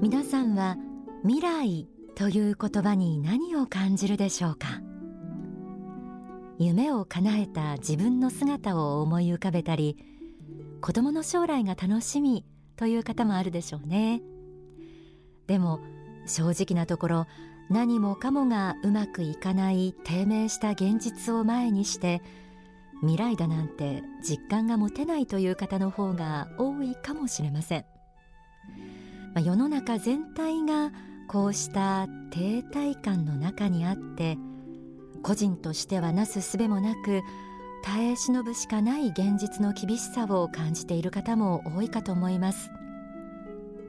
皆さんは未来という言葉に何を感じるでしょうか？夢を叶えた自分の姿を思い浮かべたり子供の将来が楽しみという方もあるでしょうね。でも正直なところ何もかもがうまくいかない低迷した現実を前にして未来だなんて実感が持てないという方の方が多いかもしれません、まあ、世の中全体がこうした停滞感の中にあって個人としてはなすすべもなく耐え忍ぶしかない現実の厳しさを感じている方も多いかと思います。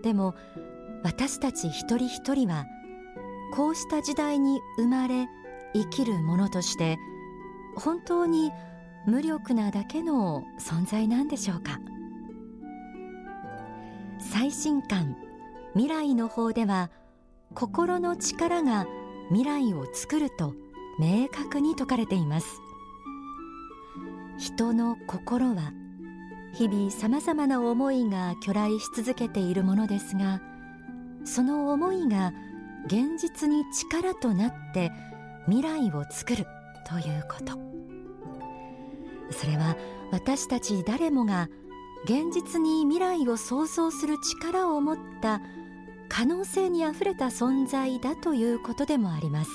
でも私たち一人一人はこうした時代に生まれ生きるものとして本当に無力なだけの存在なんでしょうか？最新刊未来の方では心の力が未来を作ると明確に説かれています。人の心は日々さまざまな思いが去来し続けているものですがその思いが現実に力となって未来を作るということ。それは私たち誰もが現実に未来を想像する力を持った可能性にあふれた存在だということでもあります。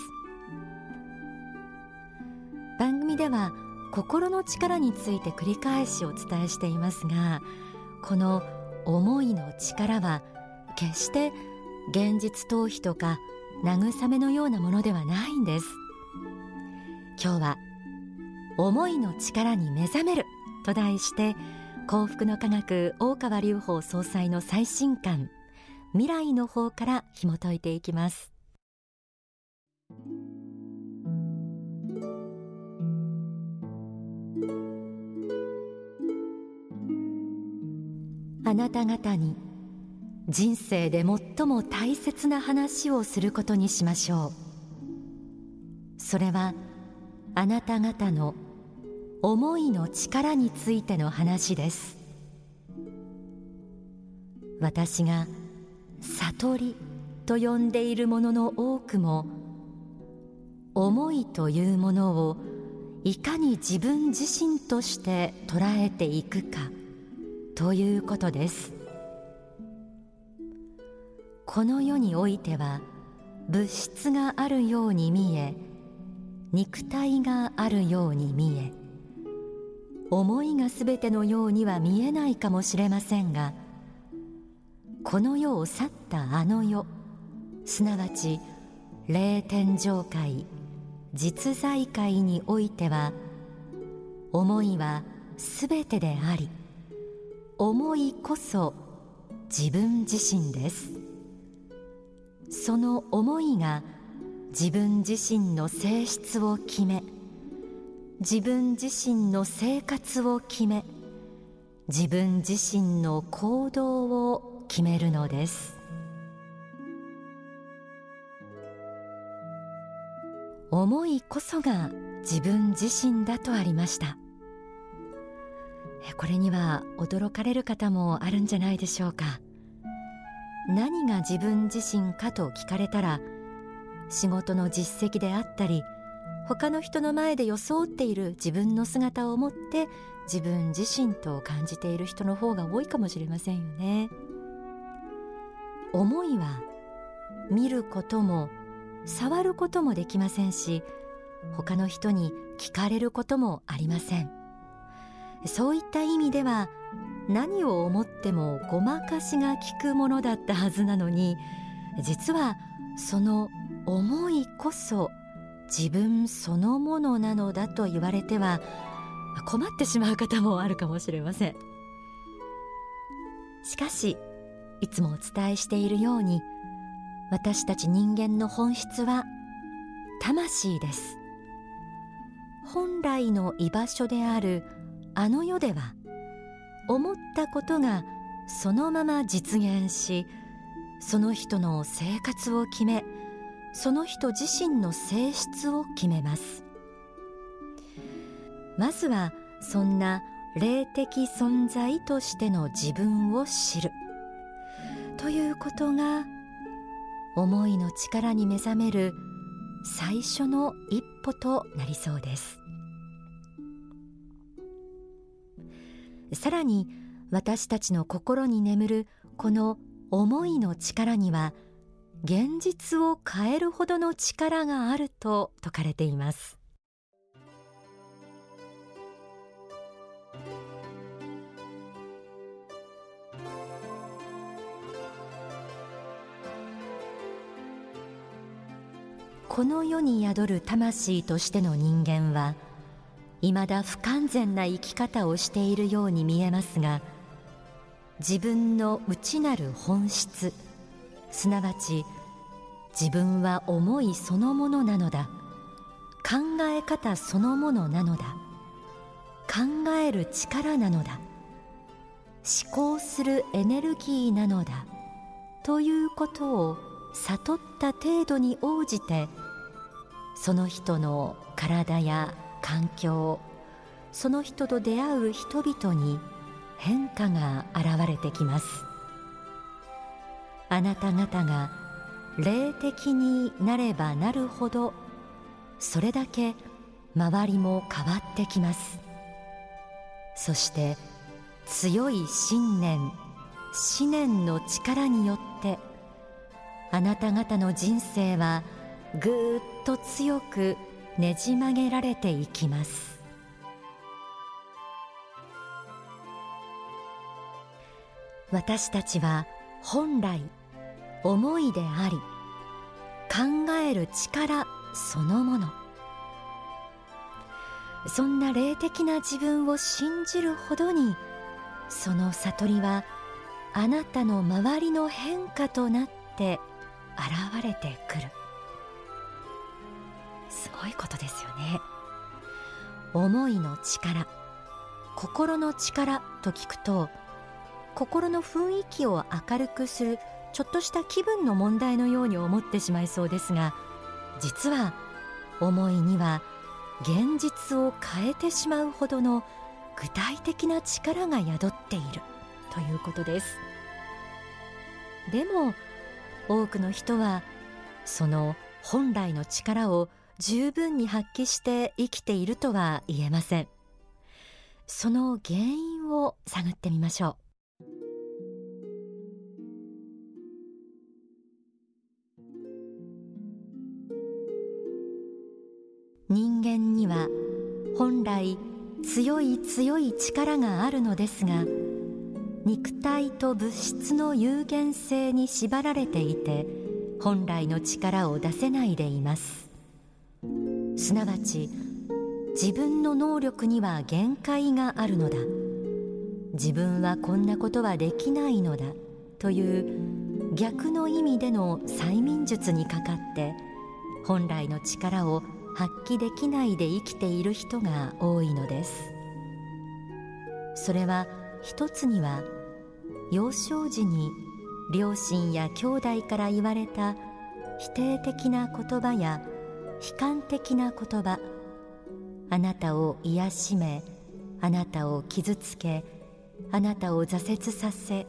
番組では心の力について繰り返しお伝えしていますがこの思いの力は決して現実逃避とか慰めのようなものではないんです。今日は思いの力に目覚める。と題して幸福の科学大川隆法総裁の最新刊未来の方から紐解いていきます。あなた方に人生で最も大切な話をすることにしましょう。それはあなた方の思いの力についての話です。私が悟りと呼んでいるものの多くも思いというものをいかに自分自身として捉えていくかということです。この世においては物質があるように見え肉体があるように見え思いがすべてのようには見えないかもしれませんがこの世を去ったあの世すなわち霊天上界実在界においては思いはすべてであり思いこそ自分自身です。その思いが自分自身の性質を決め自分自身の生活を決め自分自身の行動を決めるのです。思いこそが自分自身だとありました。これには驚かれる方もあるんじゃないでしょうか。何が自分自身かと聞かれたら仕事の実績であったり他の人の前で装っている自分の姿を持って自分自身と感じている人の方が多いかもしれませんよね。思いは見ることも触ることもできませんし他の人に聞かれることもありません。そういった意味では何を思ってもごまかしが効くものだったはずなのに実はその思いこそ自分そのものなのだと言われては困ってしまう方もあるかもしれません。しかしいつもお伝えしているように私たち人間の本質は魂です。本来の居場所であるあの世では思ったことがそのまま実現しその人の生活を決めその人自身の性質を決めます。まずはそんな霊的存在としての自分を知る。ということが思いの力に目覚める最初の一歩となりそうです。さらに私たちの心に眠るこの思いの力には現実を変えるほどの力があると説かれています。この世に宿る魂としての人間は未だ不完全な生き方をしているように見えますが自分の内なる本質すなわち自分は思いそのものなのだ。考え方そのものなのだ。考える力なのだ。思考するエネルギーなのだ。ということを悟った程度に応じてその人の体や環境その人と出会う人々に変化が現れてきます。あなた方が霊的になればなるほどそれだけ周りも変わってきます。そして強い信念思念の力によってあなた方の人生はぐっと強くねじ曲げられていきます。私たちは本来思いであり考える力そのもの。そんな霊的な自分を信じるほどにその悟りはあなたの周りの変化となって現れてくる。すごいことですよね。思いの力心の力と聞くと心の雰囲気を明るくするちょっとした気分の問題のように思ってしまいそうですが実は思いには現実を変えてしまうほどの具体的な力が宿っているということです。でも多くの人はその本来の力を十分に発揮して生きているとは言えません。その原因を探ってみましょう。強い強い力があるのですが肉体と物質の有限性に縛られていて本来の力を出せないでいます。すなわち自分の能力には限界があるのだ。自分はこんなことはできないのだ。という逆の意味での催眠術にかかって本来の力を発揮できないで生きている人が多いのです。それは一つには幼少時に両親や兄弟から言われた否定的な言葉や悲観的な言葉。あなたを癒しめあなたを傷つけあなたを挫折させ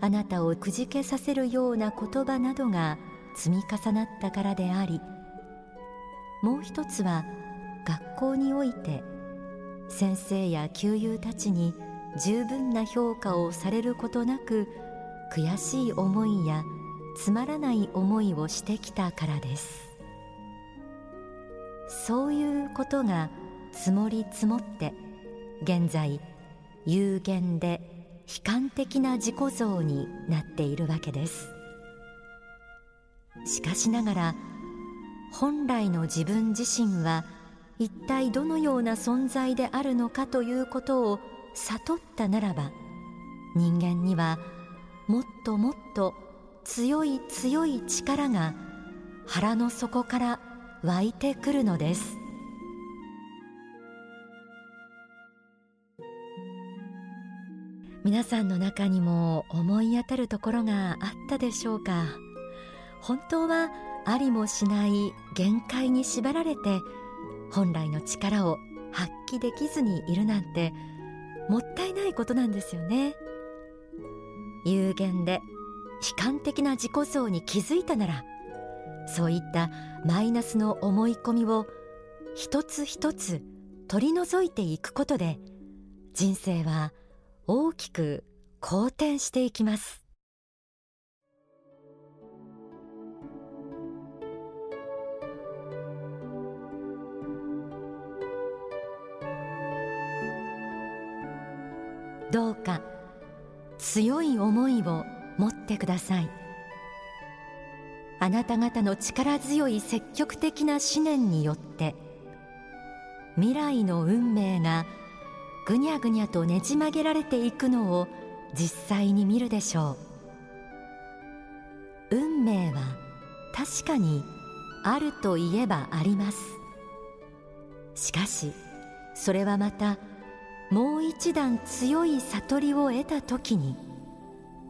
あなたをくじけさせるような言葉などが積み重なったからでありもう一つは学校において先生や旧友たちに十分な評価をされることなく悔しい思いやつまらない思いをしてきたからです。そういうことが積もり積もって現在有限で悲観的な自己像になっているわけです。しかしながら本来の自分自身は一体どのような存在であるのかということを悟ったならば人間にはもっともっと強い強い力が腹の底から湧いてくるのです。皆さんの中にも思い当たるところがあったでしょうか？本当はありもしない限界に縛られて本来の力を発揮できずにいるなんてもったいないことなんですよね。有限で悲観的な自己像に気づいたならそういったマイナスの思い込みを一つ一つ取り除いていくことで人生は大きく好転していきます。強い思いを持ってください。あなた方の力強い積極的な思念によって未来の運命がぐにゃぐにゃとねじ曲げられていくのを実際に見るでしょう。運命は確かにあるといえばあります。しかしそれはまたもう一段強い悟りを得た時に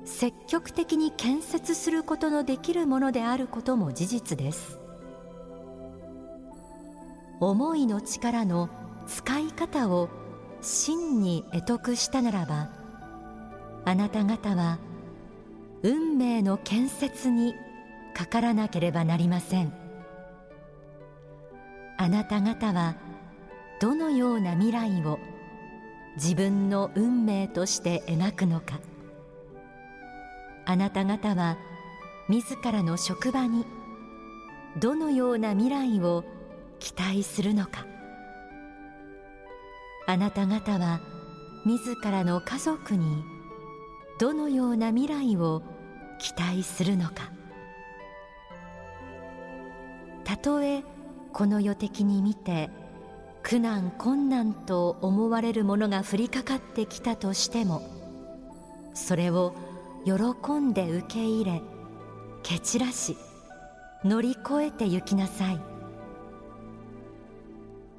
積極的に建設することのできるものであることも事実です。思いの力の使い方を真に得得したならばあなた方は運命の建設にかからなければなりません。あなた方はどのような未来を自分の運命として描くのか。あなた方は自らの職場にどのような未来を期待するのか。あなた方は自らの家族にどのような未来を期待するのか。たとえこの世的に見て苦難困難と思われるものが降りかかってきたとしてもそれを喜んで受け入れ蹴散らし乗り越えて行きなさい。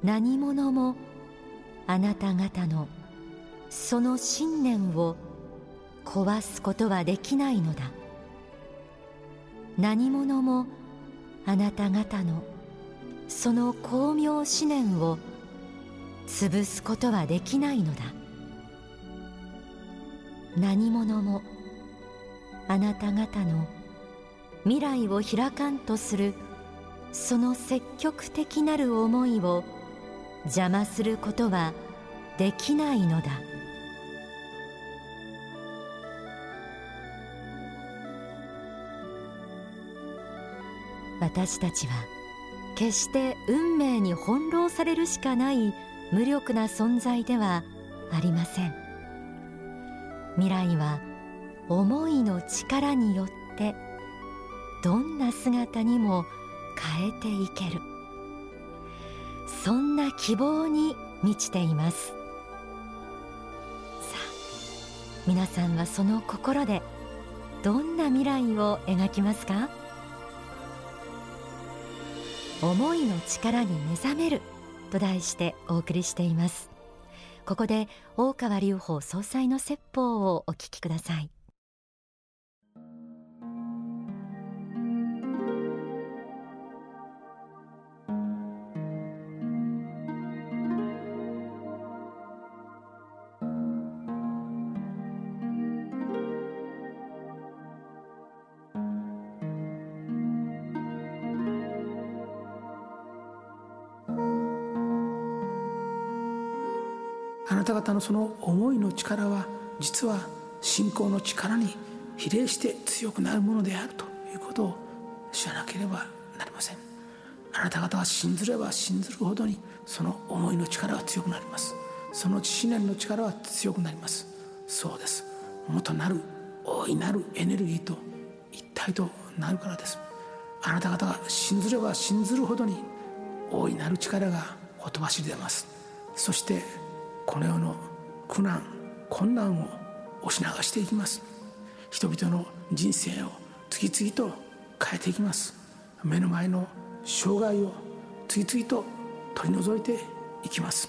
何者もあなた方のその信念を壊すことはできないのだ。何者もあなた方のその巧妙思念を潰すことはできないのだ。何者もあなた方の未来を開かんとするその積極的なる思いを邪魔することはできないのだ。私たちは決して運命に翻弄されるしかない無力な存在ではありません。未来は思いの力によってどんな姿にも変えていける。そんな希望に満ちています。さあ皆さんはその心でどんな未来を描きますか？思いの力に目覚める。と題してお送りしています。ここで大川隆法総裁の説法をお聞きください。なた方のその思いの力は実は信仰の力に比例して強くなるものであるということを知らなければなりません。あなた方は信ずれば信ずるほどにその思いの力は強くなります。その思念の力は強くなります。そうです。元なる大いなるエネルギーと一体となるからです。あなた方が信ずれば信ずるほどに大いなる力がほとばしり出ます。そしてこの世の苦難困難を押し流していきます。人々の人生を次々と変えていきます。目の前の障害を次々と取り除いていきます。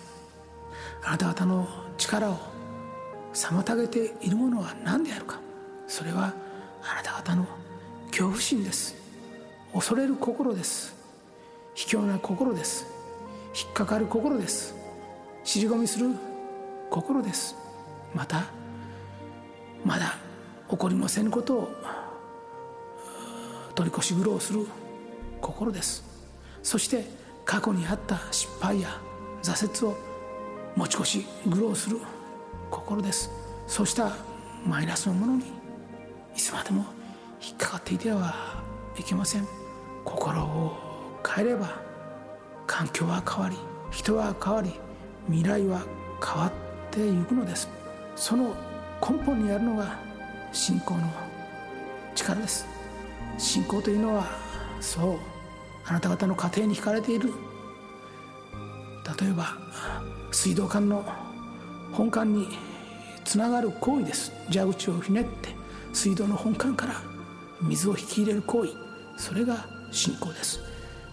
あなた方の力を妨げているものは何であるか。それはあなた方の恐怖心です。恐れる心です。卑怯な心です。引っかかる心です。尻込みする心です。またまだ起こりませんことを取り越し苦労する心です。そして過去にあった失敗や挫折を持ち越し苦労する心です。そうしたマイナスのものにいつまでも引っかかっていてはいけません。心を変えれば環境は変わり人は変わり未来は変わっていくのです。その根本にあるのが信仰の力です。信仰というのはそうあなた方の家庭に惹かれている。例えば水道管の本管につながる行為です。蛇口をひねって水道の本管から水を引き入れる行為。それが信仰です。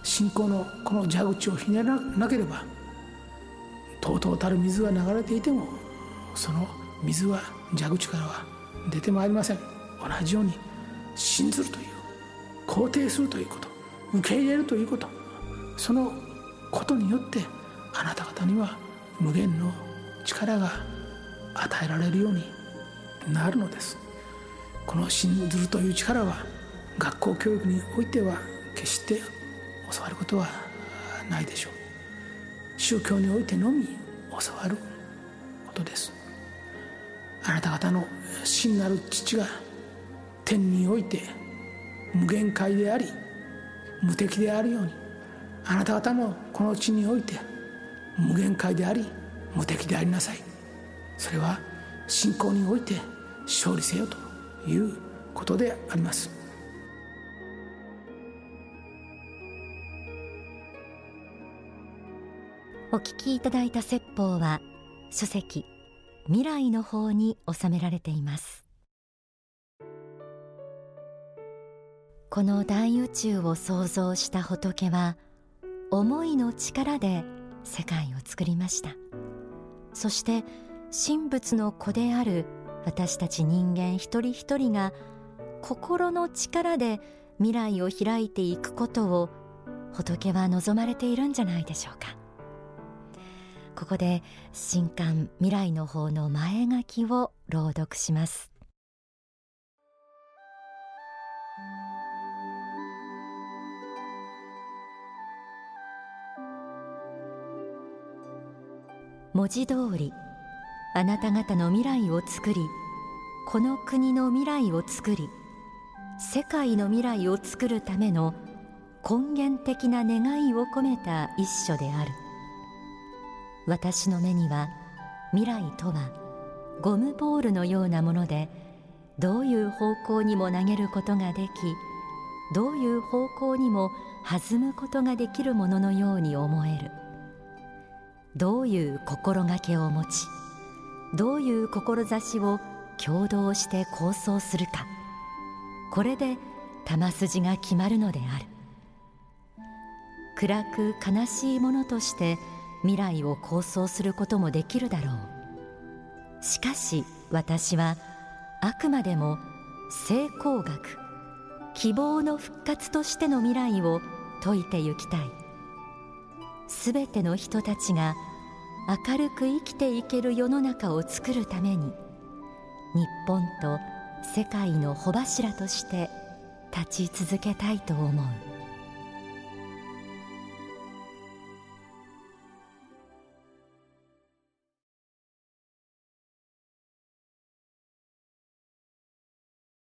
信仰のこの蛇口をひねらなければとうとうたる水が流れていてもその水は蛇口からは出てまいりません。同じように信ずるという肯定するということ受け入れるということ。そのことによってあなた方には無限の力が与えられるようになるのです。この信ずるという力は学校教育においては決して教わることはないでしょう。宗教においてのみ教わることです。あなた方の真なる父が天において無限界であり無敵であるようにあなた方もこの地において無限界であり無敵でありなさい。それは信仰において勝利せよということであります。お聞きいただいた説法は書籍未来の方に収められています。この大宇宙を創造した仏は思いの力で世界を作りました。そして神仏の子である私たち人間一人一人が心の力で未来を開いていくことを仏は望まれているんじゃないでしょうか。ここで新刊未来の方の前書きを朗読します。文字通りあなた方の未来を作りこの国の未来を作り世界の未来を作るための根源的な願いを込めた一書である。私の目には未来とはゴムボールのようなものでどういう方向にも投げることができどういう方向にも弾むことができるもののように思える。どういう心がけを持ちどういう志を共同して構想するか。これで玉筋が決まるのである。暗く悲しいものとして未来を構想することもできるだろう。しかし私はあくまでも成功学希望の復活としての未来を説いてゆきたい。すべての人たちが明るく生きていける世の中を作るために日本と世界の穂柱として立ち続けたいと思う。